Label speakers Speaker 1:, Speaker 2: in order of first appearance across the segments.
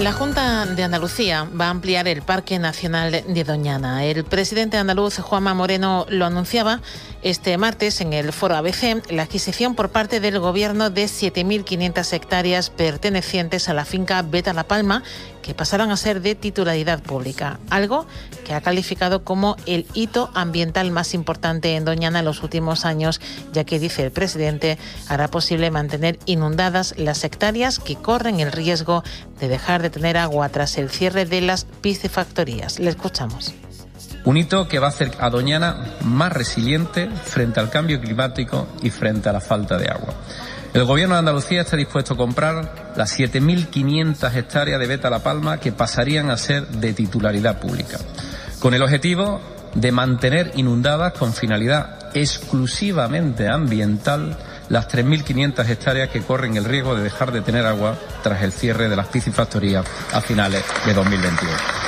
Speaker 1: La Junta de Andalucía va a ampliar el Parque Nacional de Doñana. El presidente andaluz, Juanma Moreno, lo anunciaba este martes en el foro ABC la adquisición por parte del Gobierno de 7.500 hectáreas pertenecientes a la finca Beta La Palma, que pasarán a ser de titularidad pública, algo que ha calificado como el hito ambiental más importante en Doñana en los últimos años, ya que, dice el presidente, hará posible mantener inundadas las hectáreas que corren el riesgo de dejar de tener agua tras el cierre de las piscifactorías. Le escuchamos.
Speaker 2: Un hito que va a hacer a Doñana más resiliente frente al cambio climático y frente a la falta de agua. El Gobierno de Andalucía está dispuesto a comprar las 7.500 hectáreas de Beta La Palma que pasarían a ser de titularidad pública, con el objetivo de mantener inundadas con finalidad exclusivamente ambiental las 3.500 hectáreas que corren el riesgo de dejar de tener agua tras el cierre de las piscifactorías a finales de 2021.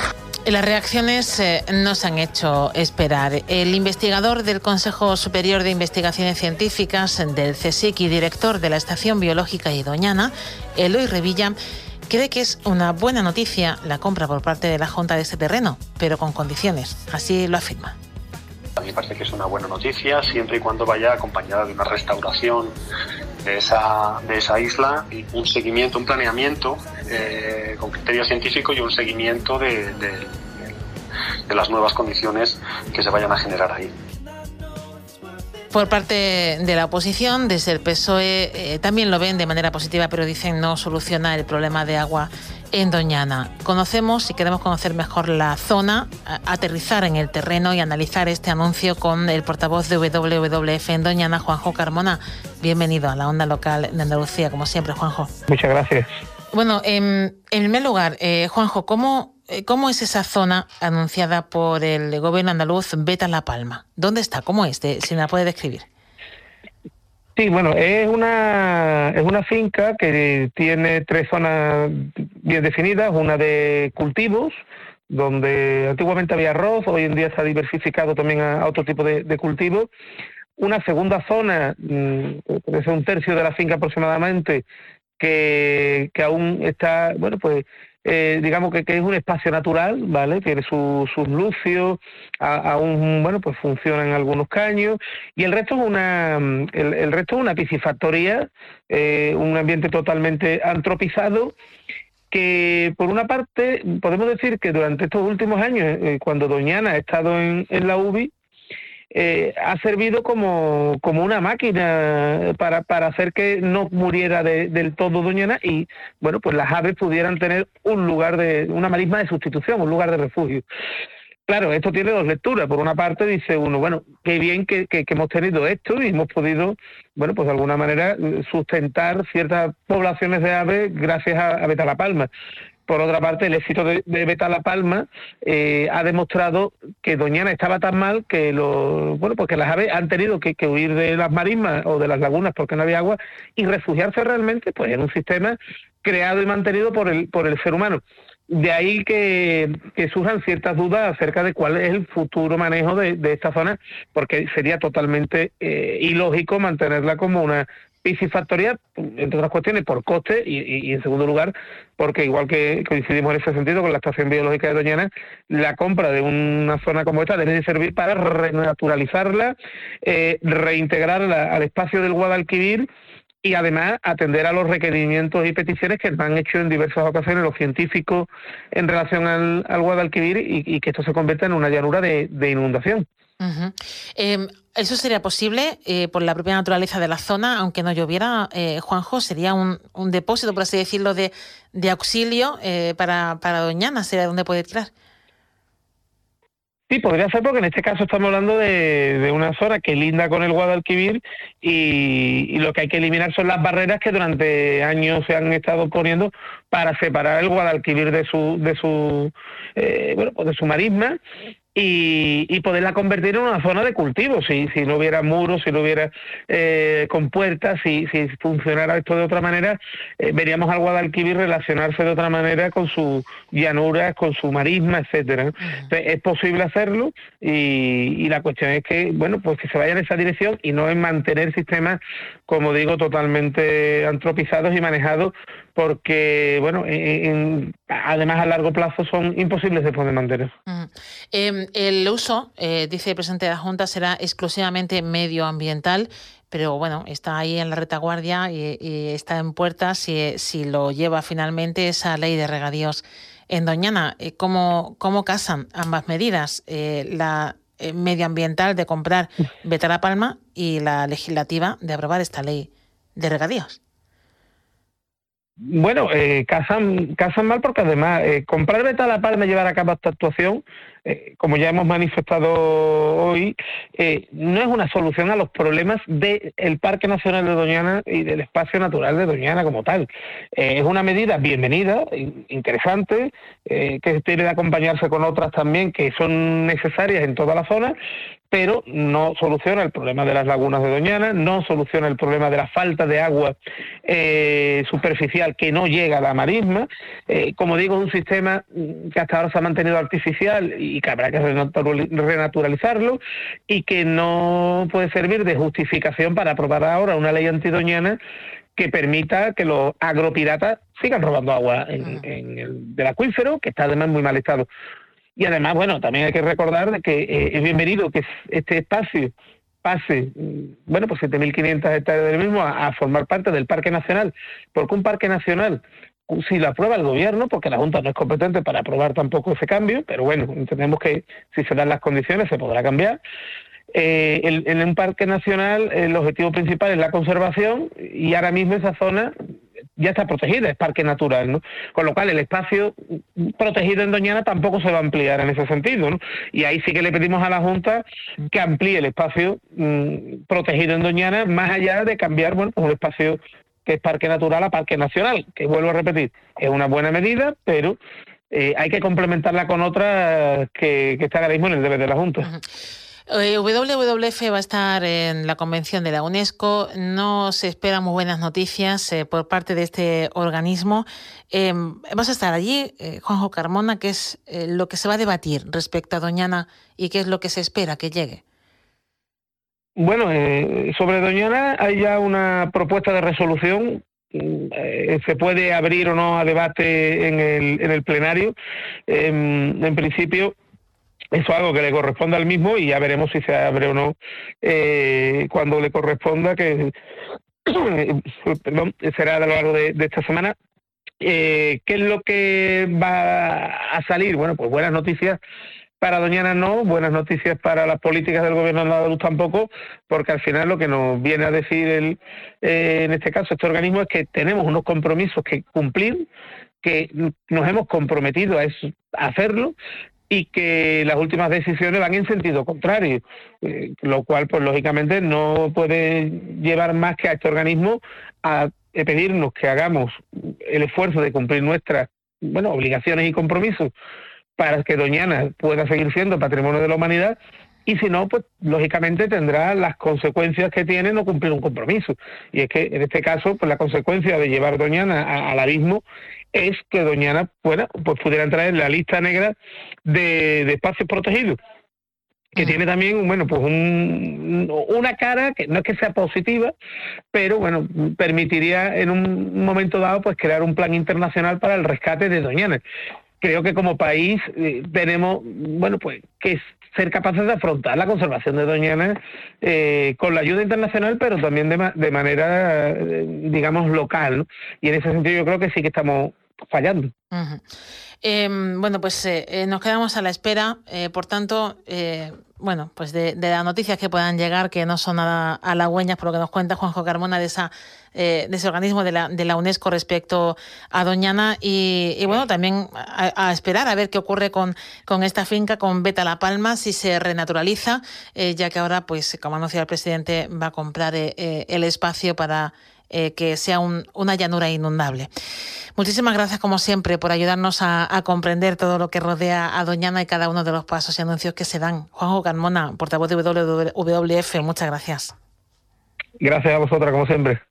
Speaker 1: Las reacciones eh, no se han hecho esperar. El investigador del Consejo Superior de Investigaciones Científicas del CSIC y director de la Estación Biológica Idoñana, Eloy Revilla, cree que es una buena noticia la compra por parte de la Junta de este terreno, pero con condiciones. Así lo afirma.
Speaker 3: A mí me parece que es una buena noticia siempre y cuando vaya acompañada de una restauración de esa, de esa isla y un seguimiento, un planeamiento eh, con criterio científico y un seguimiento de, de, de las nuevas condiciones que se vayan a generar ahí.
Speaker 1: Por parte de la oposición, desde el PSOE eh, también lo ven de manera positiva, pero dicen no soluciona el problema de agua en Doñana. Conocemos, si queremos conocer mejor la zona, aterrizar en el terreno y analizar este anuncio con el portavoz de WWF en Doñana, Juanjo Carmona. Bienvenido a la onda local de Andalucía, como siempre, Juanjo.
Speaker 4: Muchas gracias.
Speaker 1: Bueno, en, en primer lugar, eh, Juanjo, ¿cómo, eh, ¿cómo es esa zona anunciada por el gobierno andaluz Beta La Palma? ¿Dónde está? ¿Cómo es? De, si la puede describir.
Speaker 4: Sí, bueno, es una, es una finca que tiene tres zonas bien definidas, una de cultivos, donde antiguamente había arroz, hoy en día se ha diversificado también a, otro tipo de, de cultivos. Una segunda zona, puede ser un tercio de la finca aproximadamente, que, que aún está, bueno, pues eh, digamos que, que, es un espacio natural, ¿vale? Tiene su, sus lucios, aún, bueno, pues funcionan algunos caños, y el resto es una, el resto es una piscifactoría, eh, un ambiente totalmente antropizado, que por una parte podemos decir que durante estos últimos años, eh, cuando Doñana ha estado en, en la UBI, eh, ha servido como, como una máquina para, para hacer que no muriera de, del todo Doñana y, bueno, pues las aves pudieran tener un lugar de, una marisma de sustitución, un lugar de refugio. Claro, esto tiene dos lecturas. Por una parte dice uno, bueno, qué bien que, que, hemos tenido esto y hemos podido, bueno, pues de alguna manera sustentar ciertas poblaciones de aves gracias a, a Beta La Palma. Por otra parte, el éxito de, de Beta La Palma eh, ha demostrado que Doñana estaba tan mal que lo, bueno, pues que las aves han tenido que, huir de las marismas o de las lagunas porque no había agua y refugiarse realmente pues en un sistema creado y mantenido por el, por el ser humano. De ahí que, que, surjan ciertas dudas acerca de cuál es el futuro manejo de, de esta zona, porque sería totalmente eh, ilógico mantenerla como una piscifactoría, entre otras cuestiones, por coste y, y, en segundo lugar, porque igual que coincidimos en ese sentido con la Estación Biológica de Doñana, la compra de una zona como esta debe de servir para renaturalizarla, eh, reintegrarla al espacio del Guadalquivir y además atender a los requerimientos y peticiones que han hecho en diversas ocasiones los científicos en relación al, al Guadalquivir y, que esto se convierta en una llanura de inundación.
Speaker 1: Eh, ¿Eso sería posible eh, por la propia naturaleza de la zona, aunque no lloviera, eh, Juanjo? ¿Sería un, un, depósito, por así decirlo, de, de auxilio eh, para, para Doñana? ¿Sería donde puede tirar?
Speaker 4: Sí, podría ser porque en este caso estamos hablando de, una zona que linda con el Guadalquivir y, lo que hay que eliminar son las barreras que durante años se han estado poniendo para separar el Guadalquivir de su de su eh, bueno pues de su marisma y, y, poderla convertir en una zona de cultivo. Si, si no hubiera muros, si no hubiera eh, compuertas, si, si funcionara esto de otra manera, eh, veríamos al Guadalquivir relacionarse de otra manera con su llanuras, con su marisma, etcétera. es posible hacerlo y, y, la cuestión es que, bueno, pues que se vaya en esa dirección y no en mantener sistemas, como digo, totalmente antropizados y manejados porque, bueno, además a largo plazo son imposibles de poder mantener.
Speaker 1: Em, el uso, eh, dice el presidente de la Junta, será exclusivamente medioambiental, pero bueno, está ahí en la retaguardia y, está en puerta si, si, lo lleva finalmente esa ley de regadíos en Doñana. Eh, ¿Cómo, cómo casan ambas medidas? Eh, la medioambiental de comprar Beta Palma y la legislativa de aprobar esta ley de regadíos.
Speaker 4: Bueno, eh, casan, casan mal porque además eh, comprar Beta La Palma y llevar a cabo esta actuación, eh, como ya hemos manifestado hoy, eh, no es una solución a los problemas del Parque Nacional de Doñana y del espacio natural de Doñana como tal. es una medida bienvenida, interesante, que tiene de acompañarse con otras también que son necesarias en toda la zona, pero no soluciona el problema de las lagunas de Doñana, no soluciona el problema de la falta de agua eh, superficial que no llega a la marisma. Eh, como digo, es un sistema que hasta ahora se ha mantenido artificial y que habrá que renaturalizarlo y que no puede servir de justificación para aprobar ahora una ley antidoñana que permita que los agropiratas sigan robando agua en, el, del acuífero, que está además muy mal estado. Y además, bueno, también hay que recordar que eh, es bienvenido que este espacio pase, mm, bueno, pues 7.500 hectáreas del mismo a, formar parte del Parque Nacional, porque un Parque Nacional, si lo aprueba el gobierno, porque la Junta no es competente para aprobar tampoco ese cambio, pero bueno, entendemos que si se dan las condiciones se podrá cambiar. Eh, en un parque nacional el objetivo principal es la conservación y ahora mismo esa zona ya está protegida, es parque natural, ¿no? Con lo cual el espacio protegido en Doñana tampoco se va a ampliar en ese sentido, ¿no? Y ahí sí que le pedimos a la Junta que amplíe el espacio mm, protegido en Doñana, más allá de cambiar, bueno, pues un espacio que es parque natural a parque nacional, que vuelvo a repetir, es una buena medida, pero eh, hay que complementarla con otra que, que está ahora mismo en el deber de la Junta.
Speaker 1: Eh, WWF va a estar en la convención de la UNESCO. No se esperan muy buenas noticias eh, por parte de este organismo. Em, vamos a estar allí, Juanjo Carmona, ¿qué es lo que se va a debatir respecto a Doñana y qué es lo que se espera que llegue.
Speaker 4: Bueno, sobre Doñana hay ya una propuesta de resolución mm, se puede abrir o no a debate en el, en el plenario. Em, en principio, eso es algo que le corresponde al mismo y ya veremos si se abre o no eh, cuando le corresponda, que perdón, será a lo largo de, esta semana. Eh, ¿Qué es lo que va a salir? Bueno, pues buenas noticias para Doñana no, buenas noticias para las políticas del gobierno de Andaluz tampoco, porque al final lo que nos viene a decir el, eh, en este caso este organismo es que tenemos unos compromisos que cumplir, que nos hemos comprometido a, eso, a hacerlo y que las últimas decisiones van en sentido contrario, eh, lo cual, pues lógicamente, no puede llevar más que a este organismo a pedirnos que hagamos el esfuerzo de cumplir nuestras bueno, obligaciones y compromisos para que Doñana pueda seguir siendo patrimonio de la humanidad y si no, pues lógicamente tendrá las consecuencias que tiene no cumplir un compromiso. Y es que en este caso, pues la consecuencia de llevar Doñana al abismo es que Doñana bueno, pues pudiera entrar en la lista negra de, espacios protegidos que tiene también bueno pues un, una cara que no es que sea positiva pero bueno permitiría en un momento dado pues crear un plan internacional para el rescate de Doñana creo que como país eh, tenemos bueno pues que ser capaces de afrontar la conservación de Doñana eh, con la ayuda internacional, pero también de, de manera, eh, digamos, local. Y en ese sentido yo creo que sí que estamos fallando.
Speaker 1: Em, bueno, pues eh, eh, nos quedamos a la espera, eh, por tanto, bueno, pues de, las noticias que puedan llegar, que no son nada halagüeñas, por lo que nos cuenta Juanjo Carmona de de ese organismo de la, UNESCO respecto a Doñana y, bueno, también a, esperar a ver qué ocurre con, con esta finca, con Beta La Palma, si se renaturaliza, ya que ahora, pues como anuncia el presidente, va a comprar el espacio para eh, que sea una llanura inundable. Muchísimas gracias, como siempre, por ayudarnos a, comprender todo lo que rodea a Doñana y cada uno de los pasos y anuncios que se dan. Juanjo Carmona, portavoz de WWF, muchas gracias.
Speaker 4: Gracias a vosotras, como siempre.